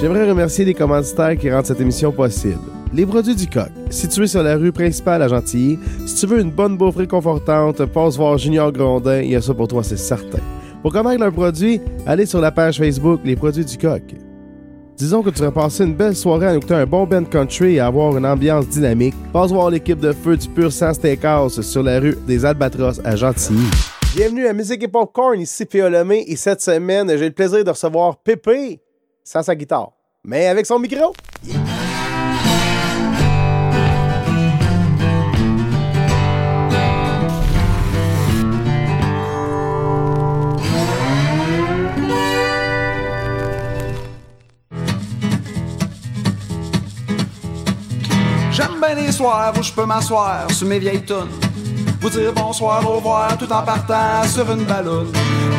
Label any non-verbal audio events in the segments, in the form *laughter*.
J'aimerais remercier les commanditaires qui rendent cette émission possible. Les produits du coq, situés sur la rue principale à Gentilly. Si tu veux une bonne bouffe réconfortante, passe voir Junior Grondin, il y a ça pour toi, c'est certain. Pour connaître leurs produits, allez sur la page Facebook Les produits du coq. Disons que tu vas passer une belle soirée à écouter un bon band country et avoir une ambiance dynamique. Passe voir l'équipe de feu du Pur Sans Steakhouse sur la rue des Albatros à Gentilly. Bienvenue à Musique et Popcorn, ici. Lemay, et cette semaine, j'ai le plaisir de recevoir Pépé sans sa guitare, mais avec son micro. J'aime bien les soirs où je peux m'asseoir sur mes vieilles tonnes. Vous dire bonsoir, au revoir tout en partant sur une ballonne.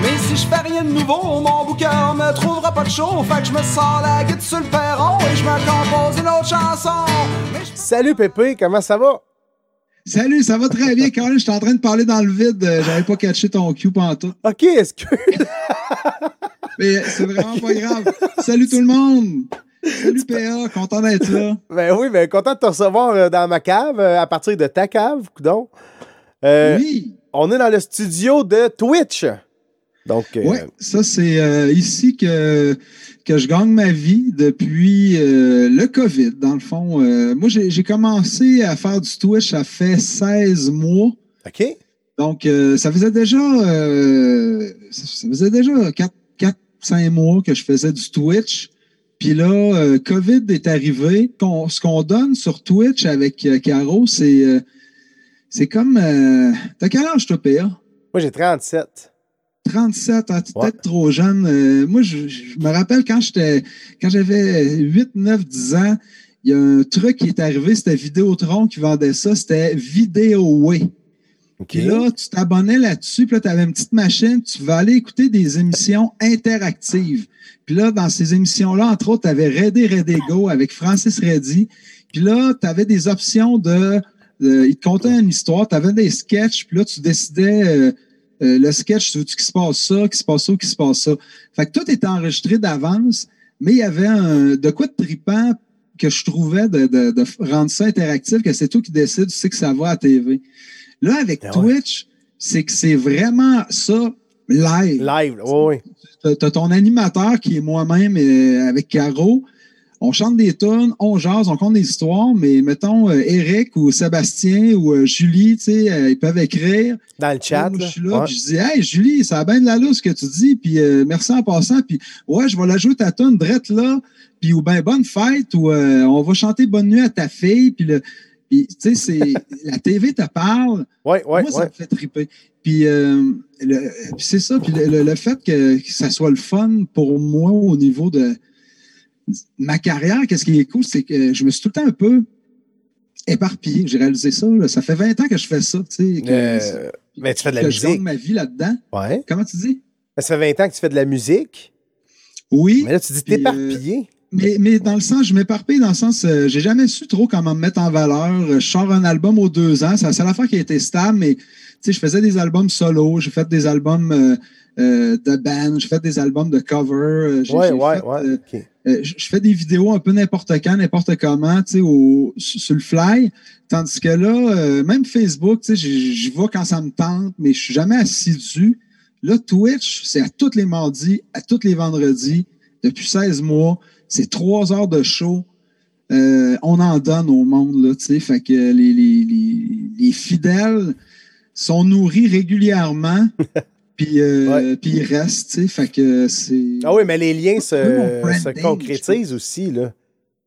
Mais si je fais rien de nouveau, mon bouquin me trouvera pas de chaud. Fait que je me sors la guide sur le perron et je me compose une autre chanson. Je- Salut Pépé, comment ça va? Salut, ça va très bien, Carl. Je suis en train de parler dans le vide. Euh, J'avais pas catché ton cue pantoute. Ok, est-ce que. *laughs* Mais c'est vraiment pas grave. Salut tout le monde. Salut PA, content d'être là. ben oui, ben content de te recevoir euh, dans ma cave, euh, à partir de ta cave, coudon. Euh, Oui. On est dans le studio de Twitch. Donc, euh, Ouais, ça c'est euh, ici que, que je gagne ma vie depuis euh, le COVID, dans le fond. Moi, j'ai commencé à faire du Twitch, ça fait 16 mois. OK. Donc, ça faisait déjà ça faisait déjà 4, 4, 5 mois que je faisais du Twitch. Puis là, COVID est arrivé. Ce qu'on donne sur Twitch avec Caro, c'est c'est comme. Euh, T'as quel âge, toi, PA? Moi, j'ai 37. 37, hein, tu es Ouais. peut-être trop jeune. Euh, moi, je, je me rappelle quand j'étais quand j'avais 8, 9, 10 ans, il y a un truc qui est arrivé, c'était Vidéotron qui vendait ça, c'était Vidéoway. OK. Puis là, tu t'abonnais là-dessus, puis là, tu avais une petite machine, tu vas aller écouter des émissions interactives. Puis là, dans ces émissions-là, entre autres, tu avais Ready Ready Go avec Francis Reddy. Puis là, tu avais des options de, de- Il te contait une histoire, tu avais des sketchs, puis là, tu décidais euh, euh, le sketch, tu veux qu'il se passe ça, qu'il se passe ça, qu'il se passe ça? Fait que tout était enregistré d'avance, mais il y avait un, de quoi de tripant que je trouvais de, de, de rendre ça interactif, que c'est toi qui décides, tu sais que ça va à TV. Là, avec ouais. Twitch, c'est que c'est vraiment ça live. Live, oui, oui. T'as t'as ton animateur qui est moi-même euh, avec Caro. On chante des tunes, on jase, on compte des histoires, mais mettons euh, Eric ou Sébastien ou euh, Julie, tu sais, euh, ils peuvent écrire. Dans le chat. Là. je suis là, Ouais. puis je dis Hey Julie, ça a bien de la loose ce que tu dis, puis merci en passant, puis ouais, je vais la jouer ta tune drette là, puis ou ben bonne fête, ou on va chanter bonne nuit à ta fille, puis le. puis, tu sais, c'est *laughs* la TV te parle, Ouais, ouais, moi, ça ouais. me fait triper. Puis, euh, c'est ça. Puis le, le- le fait que, que ça soit le fun pour moi au niveau de ma carrière, qu'est-ce qui est cool, c'est que je me suis tout le temps un peu éparpillé. J'ai réalisé ça. là. Ça fait 20 ans que je fais ça. Tu sais, que, Euh, mais tu fais de la que je gagne musique. ma vie là-dedans. Ouais. Comment tu dis? Ça fait 20 ans que tu fais de la musique. Oui. Mais là, tu dis Puis, t'éparpiller. Mais, mais dans le sens, je m'éparpille dans le sens, euh, j'ai jamais su trop comment me mettre en valeur. Euh, Je sors un album aux deux ans, c'est la seule affaire qui a été stable, mais tu sais, je faisais des albums solo, j'ai fait des albums euh, euh, de band, j'ai fait des albums de cover. euh, Ouais, ouais, fait, ouais. euh, je fais des vidéos un peu n'importe quand, n'importe comment, tu sais, au- sur le fly. Tandis que là, euh, même Facebook, tu sais, j'y j'y vais quand ça me tente, mais je suis jamais assidu. Là, Twitch, c'est à tous les mardis, à tous les vendredis, depuis 16 mois. C'est trois heures de show. Euh, on en donne au monde, là, tu sais. Fait que les, les, les, les fidèles sont nourris régulièrement, *laughs* puis euh, puis ils restent, tu sais. Fait que c'est... Ah oui, mais les liens se, se concrétisent aussi, là.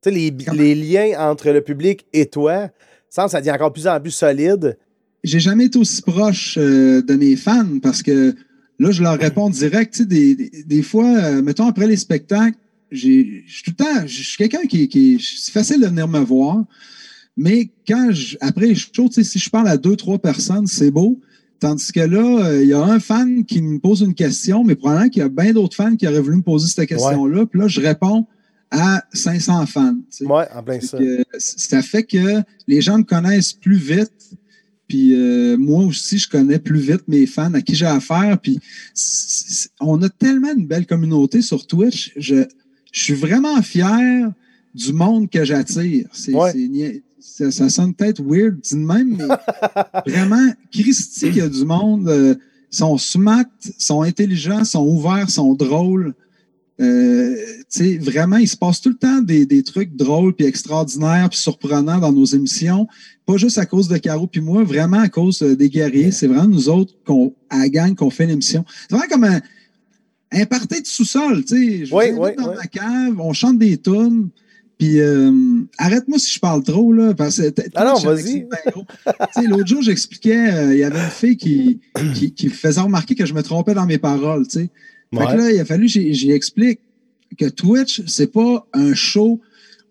Tu sais, les, liens entre le public et toi, ça, ça devient encore plus en plus solide. j'ai jamais été aussi proche euh, de mes fans parce que là, je leur réponds direct. Tu sais, des, des, des fois, euh, mettons, après les spectacles, j'ai, je suis tout le temps, je suis quelqu'un qui, qui c'est facile de venir me voir, mais quand je, après les shows, tu sais, si je parle à deux, trois personnes, c'est beau. Tandis que là, euh, il y a un fan qui me pose une question, mais probablement qu'il y a bien d'autres fans qui auraient voulu me poser cette question-là. Puis là, je réponds à 500 fans. tu sais. Ouais, en plein ça. que, ça fait que les gens me connaissent plus vite. Puis euh, moi aussi, je connais plus vite mes fans à qui j'ai affaire. Puis on a tellement une belle communauté sur Twitch. Je je suis vraiment fier du monde que j'attire. C'est, Ouais. c'est ça, ça sonne peut-être weird, dit de même, mais *laughs* vraiment, Christy, il y a du monde. euh, sont smart, sont intelligents, sont ouverts, sont drôles. Euh, tu sais, vraiment, il se passe tout le temps des, des trucs drôles, puis extraordinaires, puis surprenants dans nos émissions. Pas juste à cause de Caro puis moi, vraiment à cause euh, des guerriers. C'est vraiment nous autres, qu'on, à la gang, qu'on fait l'émission. C'est vraiment comme un, un party de sous-sol, tu sais. Je Oui, oui, dans oui. ma cave, on chante des tunes. Puis euh, arrête-moi si je parle trop, là, parce que t- Ah non, vas-y. L'autre jour, j'expliquais, euh, il y avait une fille qui, qui, qui faisait remarquer que je me trompais dans mes paroles, tu sais. Fait Ouais. que là, il a fallu que j'y j'y explique que Twitch, c'est pas un show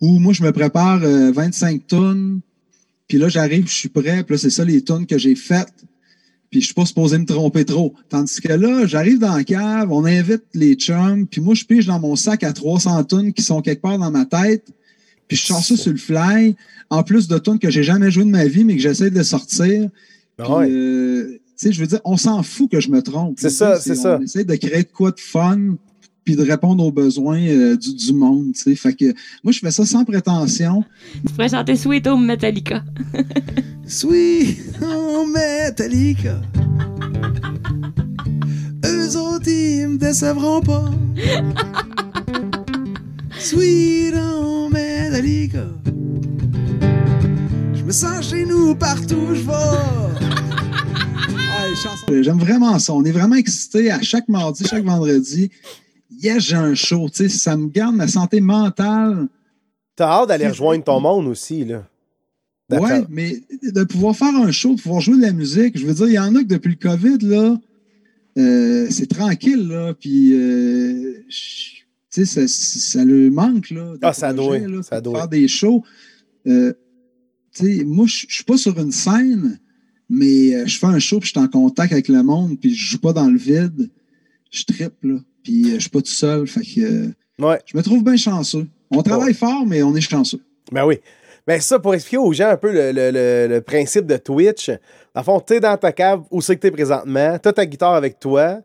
où moi, je me prépare euh, 25 tonnes, puis là, j'arrive, je suis prêt, puis là, c'est ça les tonnes que j'ai faites, puis je suis pas supposé me tromper trop. Tandis que là, j'arrive dans la cave, on invite les chums, puis moi, je pige dans mon sac à 300 tonnes qui sont quelque part dans ma tête, puis je sors ça sur le fly, en plus de tonnes que j'ai jamais joué de ma vie, mais que j'essaie de sortir. Ah ouais. euh, tu sais, je veux dire, on s'en fout que je me trompe. C'est ça, c'est ça. On essaie de créer de quoi de fun, puis de répondre aux besoins euh, du, du monde. tu sais. Fait que moi, je fais ça sans prétention. Tu pourrais chanter Sweet Home Metallica. *laughs* Sweet Home Metallica. Eux autres, ils me décevront pas. *laughs* Sweet Home Metallica. Je me sens chez nous partout où je vais. *laughs* J'aime vraiment ça. On est vraiment excités à chaque mardi, chaque vendredi. Yes, j'ai un show. tu sais, Ça me garde ma santé mentale. T'as hâte d'aller rejoindre ton monde aussi, là. Ouais, mais de pouvoir faire un show, de pouvoir jouer de la musique, je veux dire, il y en a que depuis le COVID, là, euh, c'est tranquille, là, puis, euh, sais, ça, ça le manque, là. de Ah, ça doit, là, ça doit. Faire des shows. Euh, tu sais, moi, je je suis pas sur une scène, mais euh, je fais un show, puis je suis en contact avec le monde, puis je joue pas dans le vide. Je trippe, là, puis euh, je suis pas tout seul, fait que euh, Ouais. je me trouve bien chanceux. On travaille fort, mais on est chanceux. Ben oui. Ben ça, pour expliquer aux gens un peu le, le- le- le principe de Twitch, le fond, t'es dans ta cave où c'est que t'es présentement, t'as ta guitare avec toi,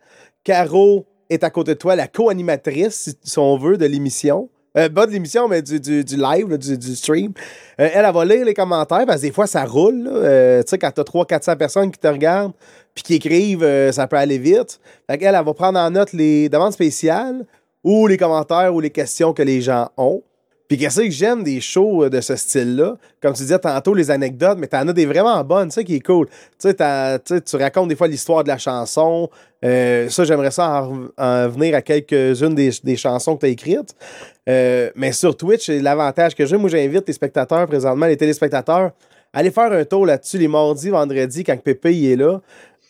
Caro est à côté de toi, la co-animatrice, si on veut, de l'émission. Euh, pas de l'émission, mais du, du- live, du, du stream. Euh, elle, elle va lire les commentaires parce que des fois, ça roule. Euh, tu sais, quand t'as 300-400 personnes qui te regardent puis qui écrivent, euh, ça peut aller vite. Qu'elle, elle va prendre en note les demandes spéciales ou les commentaires ou les questions que les gens ont. Puis qu'est-ce que j'aime des shows euh, de ce style-là? Comme tu disais tantôt, les anecdotes, mais t'en as des vraiment bonnes, ça qui est cool. Tu sais, tu racontes des fois l'histoire de la chanson. Euh, ça, j'aimerais ça en, en venir à quelques-unes des, des chansons que tu as écrites. Euh, mais sur Twitch, l'avantage que j'ai. Moi, j'invite les spectateurs présentement, les téléspectateurs, à aller faire un tour là-dessus les mardis, vendredis, quand Pépé il est là.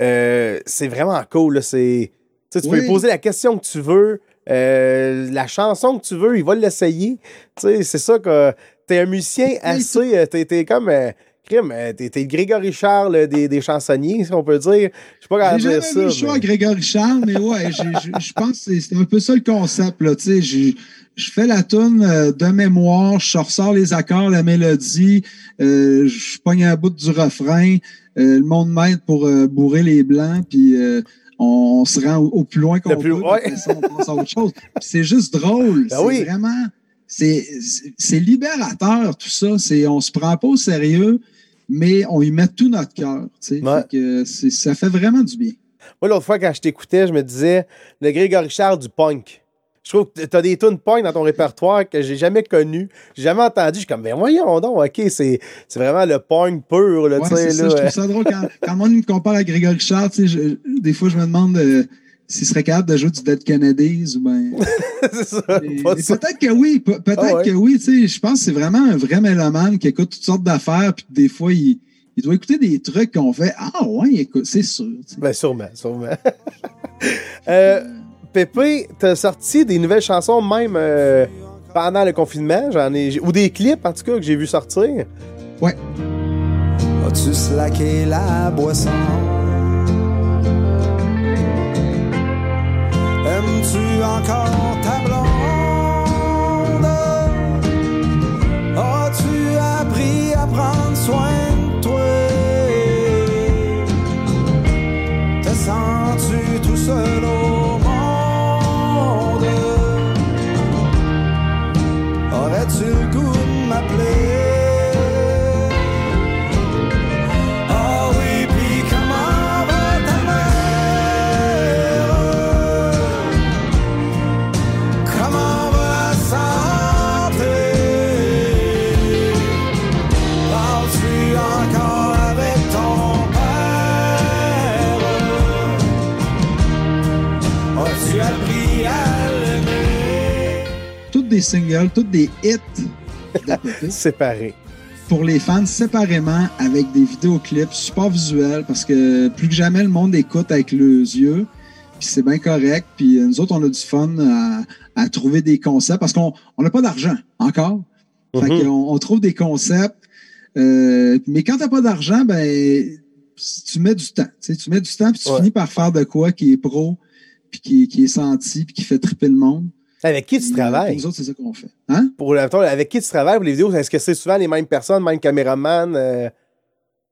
Euh, c'est vraiment cool. C'est, tu peux poser la question que tu veux. Euh, la chanson que tu veux, il va l'essayer. Tu sais, c'est ça que t'es un musicien assez. euh, T'es, t'es comme. euh, crime, euh, t'es, le Grégory Charles des, des chansonniers, si on peut dire. Je sais pas comment J'ai dire jamais ça. vu le show mais- à Grégory Charles, mais ouais, j'ai- j'ai- je pense que c'est- un peu ça le concept. Là, j'ai- je fais la tune de mémoire, je ressors les accords, la mélodie, euh, je pogne un bout du refrain, euh, le monde m'aide pour euh, bourrer les blancs, puis on, se rend au, au plus loin qu'on peut. ouais. ça, on passe à autre chose. C'est juste drôle. Ben c'est oui. vraiment... C'est libérateur, tout ça. On se prend pas au sérieux, mais on y met tout notre cœur. Ouais. Ça fait vraiment du bien. Moi, l'autre fois, quand je t'écoutais, je me disais, le Grégory Charles du punk. Je trouve que t'as des tunes punk dans ton répertoire que j'ai jamais connu, jamais entendu. Je suis comme, ben voyons donc, ok, c'est c'est vraiment le punk pur, là, Ouais, tu sais, je trouve ça drôle quand, quand le monde me compare à Grégory Charles, je- des fois je me demande euh, s'il serait capable de jouer du Dead Kennedys ou ben. Mais- mais. Peut-être que oui, peut-être Ah ouais. que oui, tu sais, je pense que c'est vraiment un vrai mélomane qui écoute toutes sortes d'affaires, puis des fois il, il doit écouter des trucs qu'on fait Ah ouais, écoute, c'est sûr. tu sais. Ben, sûrement, sûrement. *laughs* euh, Pépé, t'as sorti des nouvelles chansons même euh, pendant le confinement, j'en ai, ou des clips en tout cas que j'ai vu sortir. As-tu slacké la boisson? Aimes-tu encore ta blonde? As-tu appris à l'aimer? Toutes des singles, toutes des hits. *laughs* Séparés. pour les fans séparément avec des vidéoclips super visuels parce que plus que jamais le monde écoute avec les yeux. Puis c'est bien correct. Puis nous autres, on a du fun à, à trouver des concepts parce qu'on on n'a pas d'argent encore. Fait Mhm. qu'on on trouve des concepts. euh, mais quand t'as pas d'argent, ben tu mets du temps. Tu, mets du temps puis tu Ouais. finis par faire de quoi qui est pro, puis qui, qui est senti, puis qui fait triper le monde. Avec qui tu travailles? Nous autres, c'est ça qu'on fait. Hein? Pour, mettons, avec qui tu travailles pour les vidéos? Est-ce que c'est souvent les mêmes personnes, même caméraman? euh,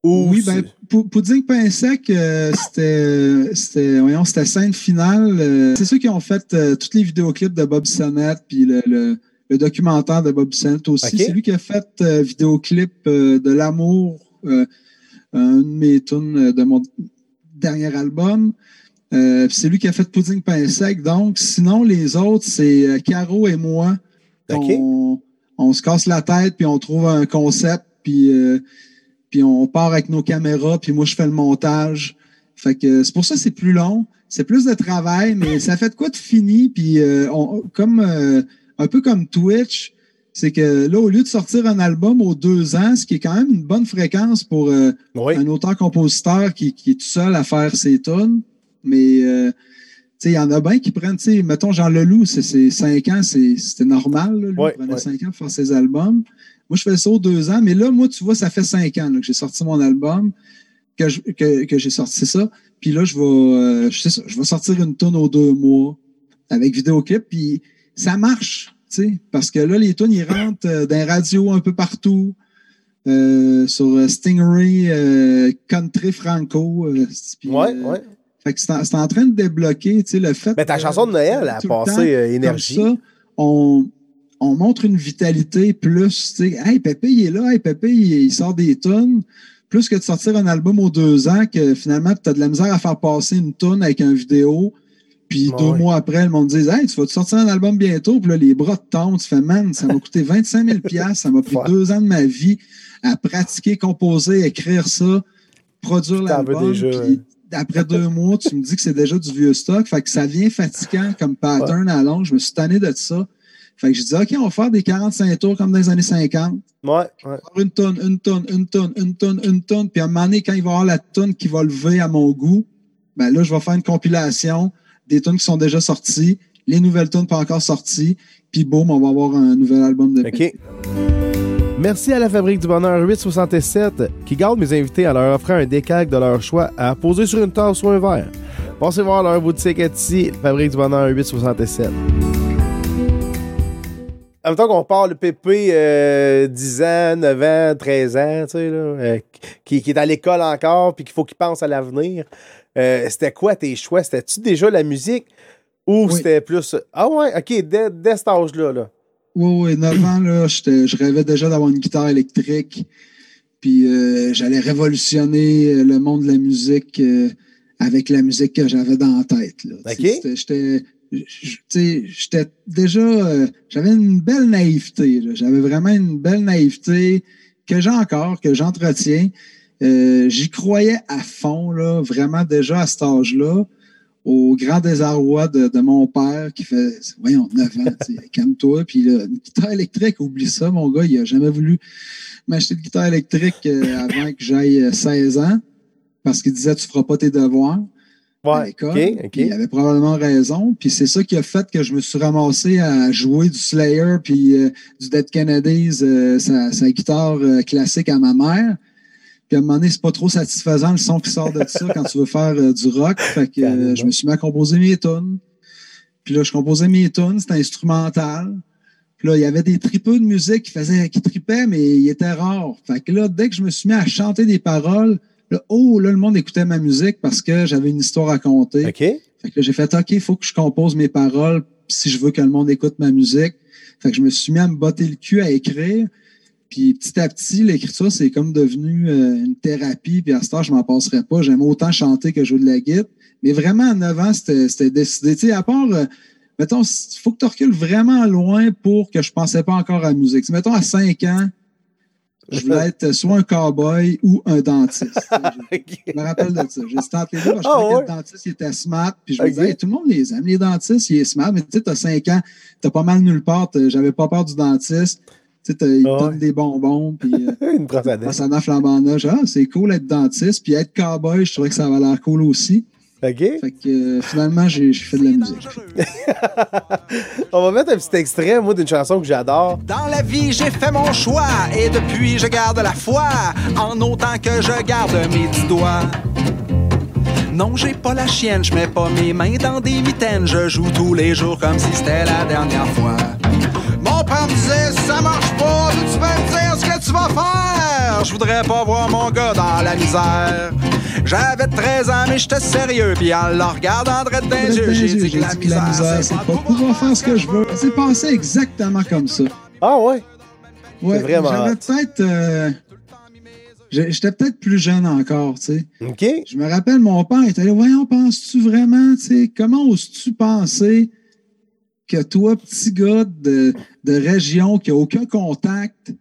ou Oui, ben, Pou- Pudding Pain Sec, euh, c'était, c'était, voyons, c'était scène finale. euh, c'est ceux qui ont fait tous les vidéoclips de Bob Sonnett, puis le, le, le documentaire de Bob Sonnett aussi. C'est lui qui a fait vidéoclip de l'amour, euh, un de mes tunes de mon dernier album. Euh, c'est lui qui a fait Pudding Pain Sec. Donc, sinon, les autres, c'est euh, Caro et moi. Ok. On, on se casse la tête, puis on trouve un concept, puis, euh, puis on part avec nos caméras, puis moi, je fais le montage. Fait que c'est pour ça que c'est plus long. C'est plus de travail, mais *laughs* ça fait de quoi de fini. Puis euh, on- comme un peu comme Twitch, c'est que là, au lieu de sortir un album aux deux ans, ce qui est quand même une bonne fréquence pour euh, Oui. un auteur-compositeur qui, qui est tout seul à faire ses tunes. Mais euh, il y en a bien qui prennent, mettons Jean Leloup, c'est c'est cinq ans, c'est- c'était normal. Là, lui, Ouais, il prenait ouais. cinq ans pour faire ses albums. Moi, je fais ça aux deux ans, mais là, moi, tu vois, ça fait cinq ans là, que j'ai sorti mon album, que je- que, que j'ai sorti ça. Puis là, je vais, euh, je sais ça, je vais sortir une tonne aux deux mois avec vidéoclip, puis ça marche, parce que là, les tunes, ils rentrent euh, dans les radios un peu partout. euh, sur Stingray, Country Franco. puis, Ouais, ouais. Fait que c'est en, train de débloquer, tu sais, le fait. Mais ta chanson de Noël a passé euh, comme énergie. ça, on, on montre une vitalité plus, tu sais, hey, Pépé, il est là, hey, Pépé, il, il sort des tonnes. Plus que de sortir un album aux deux ans, que finalement, tu as de la misère à faire passer une tonne avec un vidéo. Puis Ouais, deux mois après, le monde dit Hey, tu vas te sortir un album bientôt? Puis là, les bras te tombent. Tu fais Man, ça m'a coûté 25 000 Ça m'a pris Ouais. deux ans de ma vie à pratiquer, composer, écrire ça, produire l'album. Puis après deux mois, tu me dis que c'est déjà du vieux stock. Fait que ça devient fatigant comme pattern à long. Je me suis tanné de ça. Fait que je dis OK, on va faire des 45 tours comme dans les années 50 Ouais, ouais. une tonne, une tonne, une tonne, une tonne, une tonne. Puis à un moment donné, quand il va y avoir la tonne qui va lever à mon goût, ben là, je vais faire une compilation des tonnes qui sont déjà sorties, les nouvelles tonnes pas encore sorties, puis boum, on va avoir un nouvel album de OK. Merci à la Fabrique du Bonheur 867 qui garde mes invités en leur offrant un décalque de leur choix à poser sur une tasse ou un verre. Passez voir leur boutique Etsy, Fabrique du Bonheur 867. En même temps qu'on parle de Pépé, euh, 10 ans, 9 ans, 13 ans, tu sais, là, euh, qui, qui est à l'école encore, puis qu'il faut qu'il pense à l'avenir. Euh, c'était quoi tes choix? C'était-tu déjà la musique ou Oui. c'était plus. Ah ouais, ok, dès, dès cet âge-là. Là? Oui, oui, 9 ans, là, j'étais- je rêvais déjà d'avoir une guitare électrique. Puis euh, j'allais révolutionner euh, le monde de la musique euh, avec la musique que j'avais dans la tête. Là. OK. Tu sais, c'était- J'étais j'étais déjà. euh, j'avais une belle naïveté. là. J'avais vraiment une belle naïveté que j'ai encore, que j'entretiens. Euh, J'y croyais à fond, là, vraiment déjà à cet âge-là au grand désarroi de, de mon père qui fait, voyons, 9 ans, calme-toi. Puis là, une guitare électrique, oublie ça, mon gars, il a jamais voulu m'acheter de guitare électrique euh, avant que j'aille euh, 16 ans parce qu'il disait, tu feras pas tes devoirs à Ouais, l'école. ok, ok. Puis il avait probablement raison. Puis c'est ça qui a fait que je me suis ramassé à jouer du Slayer puis euh, du Dead Kennedys, euh, sa, sa guitare euh, classique à ma mère. Puis à un moment donné, c'est pas trop satisfaisant le son qui sort de ça quand tu veux faire euh, du rock. *laughs* Fait que euh, je me suis mis à composer mes tunes. Puis là, je composais mes tunes, c'était instrumental. Puis là, il y avait des tripeux de musique qui faisaient, qui tripaient, mais ils étaient rares. Fait que là, dès que je me suis mis à chanter des paroles, là, oh, là, le monde écoutait ma musique parce que j'avais une histoire à conter. OK. Fait que là, j'ai fait, OK, il faut que je compose mes paroles si je veux que le monde écoute ma musique. Fait que je me suis mis à me botter le cul à écrire. Puis petit à petit, l'écriture, c'est comme devenu euh, une thérapie. Puis à ce temps, je m'en passerais pas. J'aime autant chanter que jouer de la guitare. Mais vraiment, à 9 ans, c'était décidé. Tu sais, à part, euh, mettons, il faut que tu recules vraiment loin pour que je pensais pas encore à la musique. Mettons, à 5 ans, je voulais *laughs* être soit un cowboy ou un dentiste. Je- *laughs* je me rappelle de ça. J'ai tenté deux que je Ah, trouvais que ouais? le dentiste il était smart. Puis je me disais, Hey, tout le monde les aime, les dentistes, il est smart. Mais tu sais, t'as 5 ans, t'as pas mal nulle part. J'avais pas peur du dentiste. Tu sais, t'as- il te donne ouais. des bonbons. Puis euh, *laughs* Une brosse à dents. en s'en flambant. Ah, c'est cool être dentiste. Puis être cowboy, je trouvais que ça avait l'air cool aussi. OK? Fait que euh, finalement, j'ai j'ai fait de la musique. *laughs* On va mettre un petit extrait, moi, d'une chanson que j'adore. Dans la vie, j'ai fait mon choix et depuis, je garde la foi en autant que je garde mes dix doigts. Non, j'ai pas la chienne, je mets pas mes mains dans des mitaines, je joue tous les jours comme si c'était la dernière fois. Me disait, ça marche pas, d'où tu vas me dire ce que tu vas faire? Je voudrais pas voir mon gars dans la misère. J'avais 13 ans, mais j'étais sérieux, puis en le regardant droit dans les yeux, j'ai dit que la misère, c'est pas pouvoir faire ce que je veux. C'est passé exactement comme ça. Ah ouais? Ouais, vraiment J'avais peut-être. euh, J'étais peut-être plus jeune encore, tu sais. OK? Je me rappelle, mon père était là, voyons, penses-tu vraiment, tu sais, comment oses-tu penser que toi, petit gars de, de région qui a aucun contact,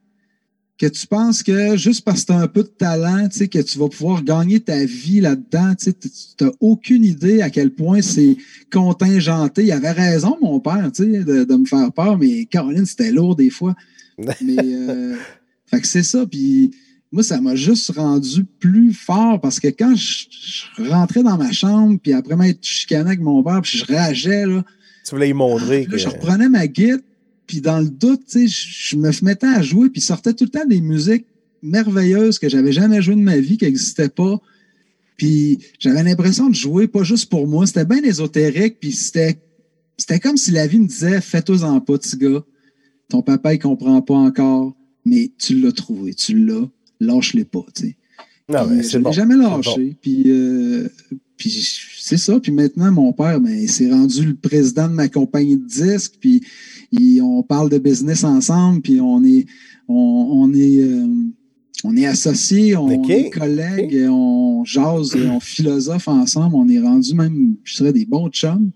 que tu penses que juste parce que tu as un peu de talent, tu sais, que tu vas pouvoir gagner ta vie là-dedans, tu n'as aucune idée à quel point c'est contingenté. Il avait raison, mon père, tu sais, de, de me faire peur, mais Caroline, c'était lourd des fois. *laughs* Mais, euh, fait que c'est ça, puis moi, ça m'a juste rendu plus fort parce que quand je, je rentrais dans ma chambre, puis après m'être chicané avec mon père, puis je rageais, là, Tu voulais y montrer Là, que... je reprenais ma guitare, puis dans le doute, tu sais, je me mettais à jouer, puis sortait tout le temps des musiques merveilleuses que j'avais jamais jouées de ma vie, qui n'existaient pas. Puis j'avais l'impression de jouer pas juste pour moi, c'était bien ésotérique, puis c'était c'était comme si la vie me disait fais-toi-en pas, petit gars. Ton papa, il comprend pas encore, mais tu l'as trouvé, tu l'as, lâche-les pas, tu sais. Non, mais je c'est l'ai bon. jamais lâché. Puis, euh, puis c'est ça. Puis maintenant, mon père, ben, s'est rendu le président de ma compagnie de disques. Puis il- on parle de business ensemble. Puis on est, on, on est, euh, on est associés, on est collègues, on jase, on philosophe ensemble. On est rendu même, je dirais, des bons chums.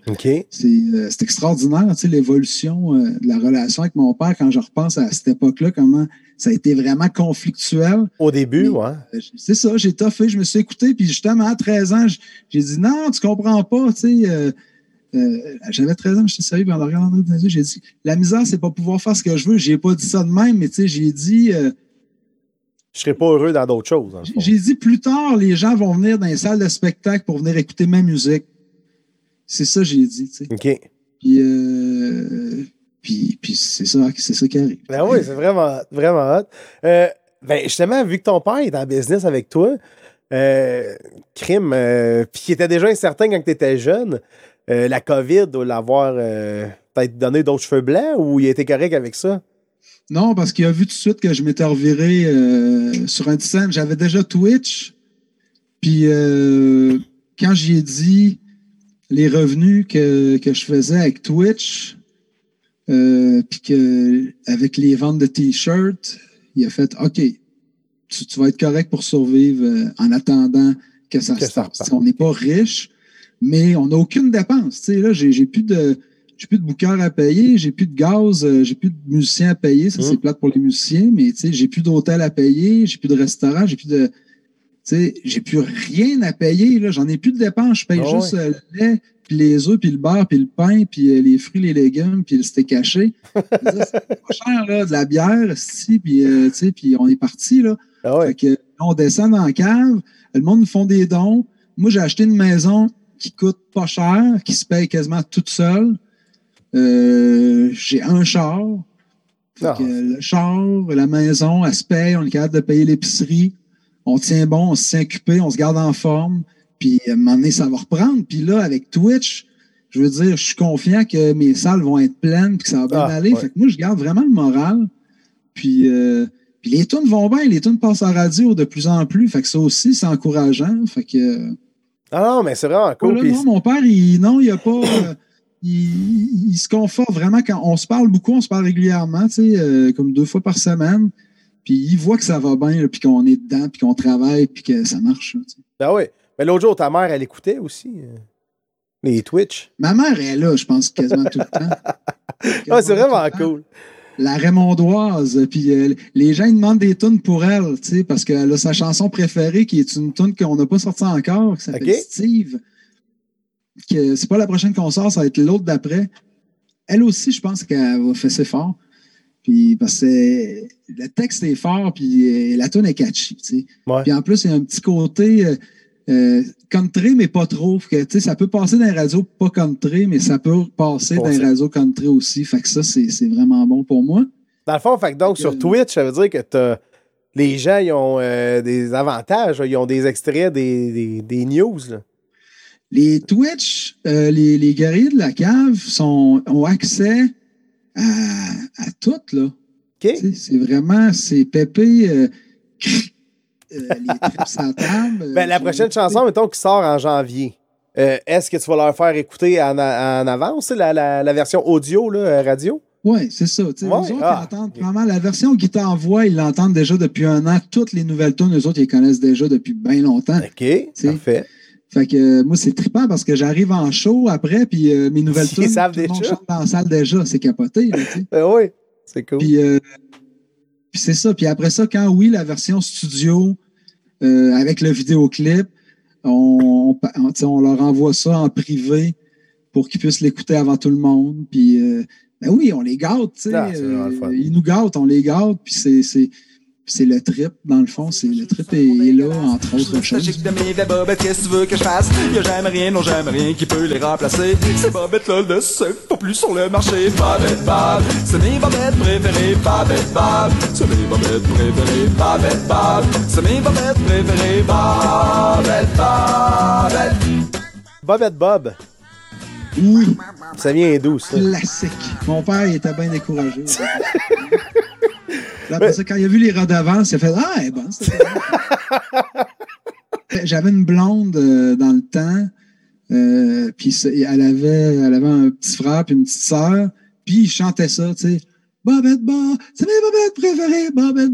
C'est euh, c'est extraordinaire, tu sais, l'évolution euh, de la relation avec mon père quand je repense à cette époque-là, comment ça a été vraiment conflictuel. Au début, Mais- ouais. Euh, C'est ça, j'ai toffé, je me suis écouté, puis justement, à 13 ans, j'ai dit non, tu comprends pas, tu sais. euh, J'avais 13 ans, j'étais sérieux, puis en le regardant dans les yeux, j'ai dit la misère, c'est pas pouvoir faire ce que je veux. J'ai pas dit ça de même, mais tu sais, j'ai dit euh, Je serais pas heureux dans d'autres choses. j'ai dit plus tard, les gens vont venir dans les salles de spectacle pour venir écouter ma musique. C'est ça, j'ai dit, tu sais. OK. Puis, euh, puis, puis c'est ça, c'est ça qui arrive. Ben oui, c'est vraiment, vraiment hot. Euh, ben, justement, vu que ton père est en business avec toi, euh, crime, puis qu'il était déjà incertain quand tu étais jeune, la COVID doit l'avoir peut-être donné d'autres cheveux blancs ou il était correct avec ça? Non, parce qu'il a vu tout de suite que je m'étais reviré euh, sur un scène. J'avais déjà Twitch. Puis euh, quand j'y ai dit les revenus que, que je faisais avec Twitch, euh, puis que avec les ventes de t-shirts, il a fait OK, tu, tu vas être correct pour survivre euh, en attendant que ça Que se passe. On n'est pas riche, mais on n'a aucune dépense. Tu sais, là, j'ai j'ai plus de j'ai plus de bouqueurs à payer, j'ai plus de gaz, euh, j'ai plus de musiciens à payer. Ça, c'est plate pour les musiciens, mais tu sais, j'ai plus d'hôtel à payer, j'ai plus de restaurant, j'ai plus de. Tu sais, j'ai plus rien à payer. Là, j'en ai plus de dépenses. Je paye Ah juste euh, le lait, puis les œufs, puis le beurre, puis le pain, puis euh, les fruits, les légumes, puis le steak dire, *laughs* c'est pas cher, là, de la bière, si, puis, euh, tu sais, puis on est parti, là. Ah ouais. Fait que, on descend dans la cave, le monde nous font des dons. Moi, j'ai acheté une maison qui coûte pas cher, qui se paye quasiment toute seule. Euh, j'ai un char. Fait Ah. que, le char, la maison, elle se paye, on est capable de payer l'épicerie. On tient bon, on se tient occupé, on se garde en forme. Puis à un moment donné, ça va reprendre. Puis là, avec Twitch, je veux dire, je suis confiant que mes salles vont être pleines puis que ça va bien Ah, aller. ouais. Fait que moi, je garde vraiment le moral. Puis, euh, puis les tunes vont bien, les tunes passent à la radio de plus en plus. Fait que ça aussi, c'est encourageant. Fait que. Ah non, mais c'est vraiment cool. là, non, mon père, il, non, il a pas. *coughs* il, il se conforte vraiment quand on se parle beaucoup, on se parle régulièrement, tu sais, euh, comme deux fois par semaine. Puis il voit que ça va bien, puis qu'on est dedans, puis qu'on travaille, puis que ça marche. là, tu sais. Ah oui. Mais l'autre jour, ta mère, elle écoutait aussi. euh, Les Twitch. Ma mère est là, je pense, quasiment tout le temps. *laughs* Ah, c'est vraiment cool. La Raymondoise, puis euh, les gens ils demandent des tunes pour elle, tu sais, parce qu'elle a sa chanson préférée qui est une tune qu'on n'a pas sortie encore, qui s'appelle Ok. Steve. Que c'est pas la prochaine qu'on sort, ça va être l'autre d'après. Elle aussi, je pense qu'elle va fesser fort. Puis parce que le texte est fort, puis euh, la tune est catchy, tu sais. Ouais. Puis en plus, il y a un petit côté euh, euh, country, mais pas trop. Que, tu sais, ça peut passer dans les radios pas country, mais ça peut passer dans les radios country aussi. Fait que ça, c'est c'est vraiment bon pour moi. Dans le fond, fait que donc, sur Twitch, ça veut dire que les gens, ils ont euh, des avantages. Ils ont des extraits des, des, des news. Là. Les Twitch, euh, les, les guerriers de la cave sont, ont accès à, à tout, là. C'est vraiment, c'est Pépé, euh, *laughs* euh, les trips à table. Ben, la prochaine chanson, mettons, qui sort en janvier. Est-ce que tu vas leur faire écouter en, en avance la, la, la version audio, là, radio? Oui, c'est ça. Ouais, les autres, ah, ils entendent vraiment la version qu'ils t'envoient, ils l'entendent déjà depuis un an. Toutes les nouvelles tunes, eux autres, ils connaissent déjà depuis bien longtemps. OK, parfait. Fait que euh, moi, c'est trippant parce que j'arrive en show après, puis euh, mes nouvelles *laughs* tunes, tout le monde chante dans la salle déjà. C'est capoté, là. *laughs* Ben oui, c'est cool. Puis, euh, puis c'est ça. Puis après ça, quand oui, la version studio avec le vidéoclip, on, on, on, leur envoie ça en privé pour qu'ils puissent l'écouter avant tout le monde. Puis ben oui, on les gâte. Ah, ils nous gâtent, on les gâte. Puis c'est, c'est, c'est le trip, dans le fond. C'est, le trip est, est là, entre autres choses. Nostalgique de mes bobettes, qu'est-ce que tu veux que je fasse? Y'a jamais rien, non jamais rien qui peut les remplacer. Ces bobettes-là ne sont pas plus sur le marché. Bobette Bob, c'est mes bobettes préférées. Bobette Bob, c'est mes bobettes préférées. Bobette Bob, c'est mes bobettes préférées. Bobette Bobette. Bobette Bob, Oui, ça vient d'où, ça? classique. Mon père, il était bien découragé. *laughs* Puis après ça, quand il a vu les redevances, il a fait Ah, cette redevances. *laughs* J'avais une blonde euh, dans le temps, euh, puis elle avait, elle avait un petit frère puis une petite sœur, puis il chantait ça, tu sais. Bobette Bob, c'est mes bobettes préférées, Bobette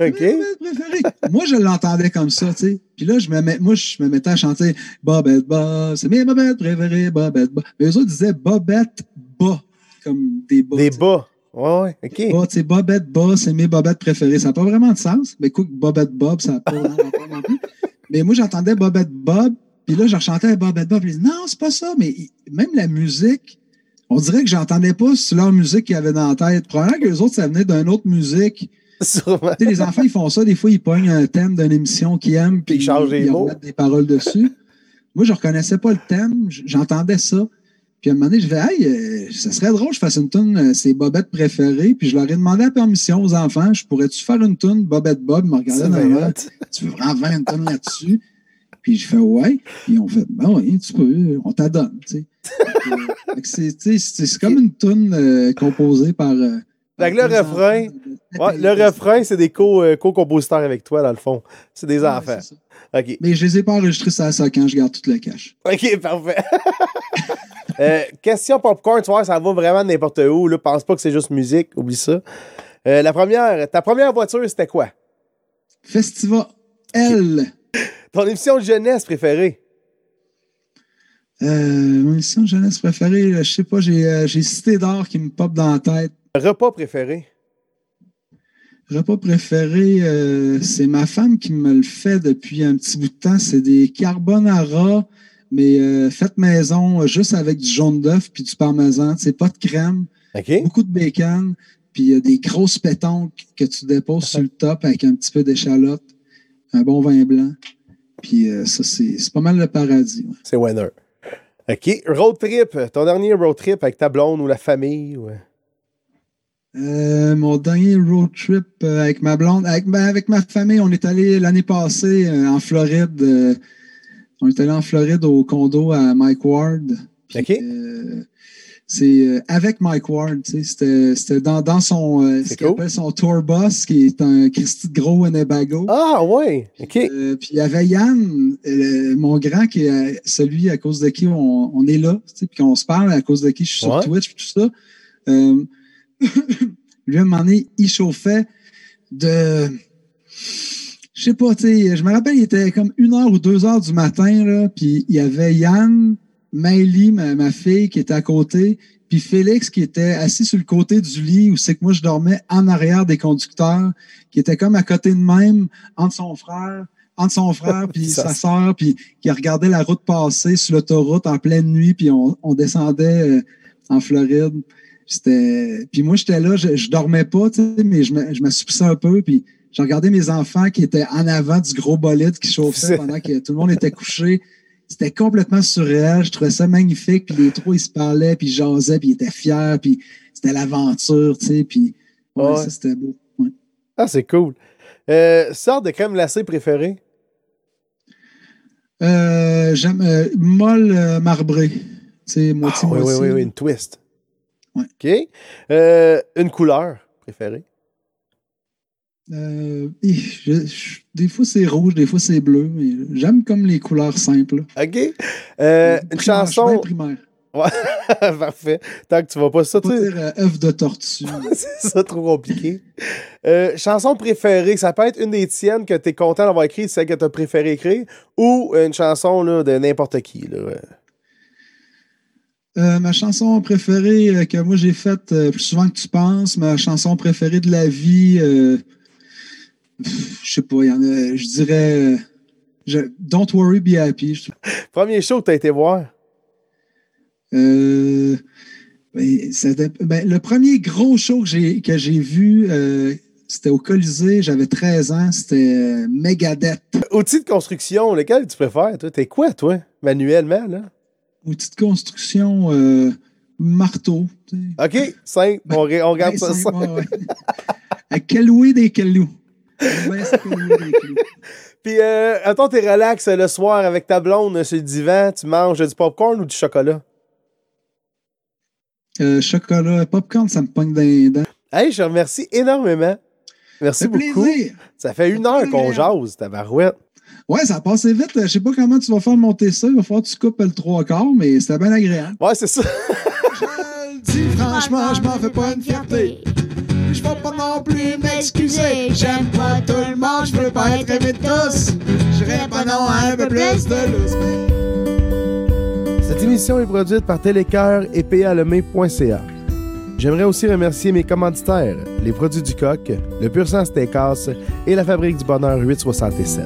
OK. mes bobettes préférées. moi, je l'entendais comme ça, tu sais. Puis là, je me mets, moi, je me mettais à chanter Bobette Bob, c'est mes bobettes préférées, Bobette Bob. Mais eux autres disaient Bobette Bas, comme des bas. Des bas. Ouais, OK. Tu sais, Bobette Bas, c'est mes bobettes préférées. Ça n'a pas vraiment de sens. Mais écoute, Bobette Bob, ça n'a pas vraiment non plus. Mais moi, j'entendais Bobette Bob, puis là, je rechantais Bobette Bob. Je disais, non, c'est pas ça. Mais même la musique, on dirait que j'entendais pas sur leur musique qu'ils avaient dans la tête. Probablement que les autres, ça venait d'une autre musique. *laughs* Sûrement. Tu sais, les enfants, ils font ça. Des fois, ils pognent un thème d'une émission qu'ils aiment, Puis ils changent les ils mots. remettent des paroles dessus. Moi, je reconnaissais pas le thème. J'entendais ça. Puis à un moment donné, je vais, hey, euh, ça serait drôle que je fasse une tune, euh, c'est Bobette préférée. Puis je leur ai demandé la permission aux enfants. Je pourrais-tu faire une tune Bobette Bob? Me C'est dans hot. Tu veux vraiment faire une tune là-dessus? Puis je fais, ouais. Puis on fait, ben oui, tu peux, on t'adonne, tu sais. C'est, comme une tune euh, composée par. euh, Fait que le refrain. Ouais, le refrain, c'est des co- co-compositeurs avec toi, dans le fond. C'est des Ouais, enfants. OK. Mais je les ai pas enregistrés ça, ça quand je garde tout le cash. OK, parfait. *laughs* Euh, question popcorn, tu vois, ça va vraiment n'importe où. Là. Pense pas que c'est juste musique, oublie ça. Euh, la première, ta première voiture, c'était quoi? Festiva L. Ton émission de jeunesse préférée? Euh, mon émission de jeunesse préférée, je sais pas, j'ai euh, j'ai Cité d'or qui me pop dans la tête. Repas préféré? Repas préféré, euh, c'est ma femme qui me le fait depuis un petit bout de temps. C'est des carbonara, mais euh, faites maison, euh, juste avec du jaune d'œuf puis du parmesan. C'est pas de crème, beaucoup de bacon, puis euh, des grosses pétanques que tu déposes sur le top avec un petit peu d'échalote, un bon vin blanc. Puis ça, c'est c'est pas mal le paradis. ouais. C'est winner. OK. Road trip. Ton dernier road trip avec ta blonde ou la famille? ou- Euh, mon dernier road trip euh, avec ma blonde, avec ma, avec ma famille, on est allé l'année passée euh, en Floride. on est allé en Floride au condo à Mike Ward. OK. C'est avec Mike Ward. C'était dans, dans son, C'est ce qu'il cool. appelle son tour bus, qui est un Christy de gros Winnebago. Ah, ouais. OK. Puis il y avait Yann, mon grand, qui est celui à cause de qui on, on est là, puis qu'on se parle, à cause de qui je suis sur. Twitch, tout ça. Lui, à un moment donné, il chauffait de. Je sais pas, tu sais, je me rappelle, il était comme une heure ou deux heures du matin, là, puis il y avait Yann, Maëlie, ma, ma fille, qui était à côté, puis Félix, qui était assis sur le côté du lit où c'est que moi, je dormais en arrière des conducteurs, qui était comme à côté de même, entre son frère, entre son frère puis *laughs* sa sœur, puis qui regardait la route passer sur l'autoroute en pleine nuit, puis on, on descendait euh, en Floride. C'était. Puis moi, j'étais là, je, je dormais pas, tu sais, mais je me- je m'assoupissais un peu, puis j'ai regardé mes enfants qui étaient en avant du gros bolide qui chauffait *laughs* pendant que tout le monde était couché. C'était complètement surréel. Je trouvais ça magnifique. Puis les trois, ils se parlaient, puis ils jasaient, puis ils étaient fiers, puis c'était l'aventure, tu sais. Puis ouais, Ouais. ça, c'était beau. Ouais. Ah, c'est cool. Euh, sorte de crème glacée préférée? Euh, J'aime euh, molle euh, marbrée. Tu sais, Ah, moitié, oui, oui, moitié. oui, oui, une twist. Ouais. OK. Euh, une couleur préférée? Euh, et je- je- des fois, c'est rouge, des fois, c'est bleu. Mais j'aime comme les couleurs simples. OK. Euh, une Primaire, chanson. primaire. *laughs* Parfait. Tant que tu vas pas ça, tu dire euh, œuf de tortue. *laughs* C'est ça trop compliqué. Euh, chanson préférée, ça peut être une des tiennes que tu es content d'avoir écrite, celle que tu as préféré écrire, ou une chanson là, de n'importe qui. Là. Euh, ma chanson préférée euh, que moi j'ai faite euh, plus souvent que tu penses, ma chanson préférée de la vie, pff, je sais pas, il y en a, je dirais je- Don't Worry, Be Happy. Premier show que tu as été voir? Euh, ben, ça ben, le premier gros show que j'ai que j'ai vu, c'était au Colisée, j'avais 13 ans, c'était Megadeth. Outil de construction, lequel tu préfères, toi? T'es quoi, toi, manuellement, là? Outil de construction, euh, marteau. tu sais. OK, simple, on, regarde ça. simple, ça. ouais, ouais. À Keloué des Kelou. *laughs* Puis, euh, attends, t'es relax euh, le soir avec ta blonde euh, sur le divan, tu manges du popcorn ou du chocolat? Euh, chocolat, popcorn, ça me pogne dans les dents. Hey, je te remercie énormément. Merci beaucoup. plaisir. Ça fait une heure qu'on jase, ta barouette. Ouais, ça a passé vite. Je sais pas comment tu vas faire monter ça. Il va falloir que tu coupes le trois quarts, mais c'était bien agréable. Ouais, c'est ça. Je le dis franchement, je m'en fais pas une fierté. Je vais pas non plus m'excuser. J'aime pas tout le monde, je veux pas être aimé de tous. Je pas non à un peu plus de lousse. Cette émission est produite par Télécœur et palemé.ca. J'aimerais aussi remercier mes commanditaires, les produits du coq, le Pur Sang Steakhouse et la Fabrique du Bonheur 867.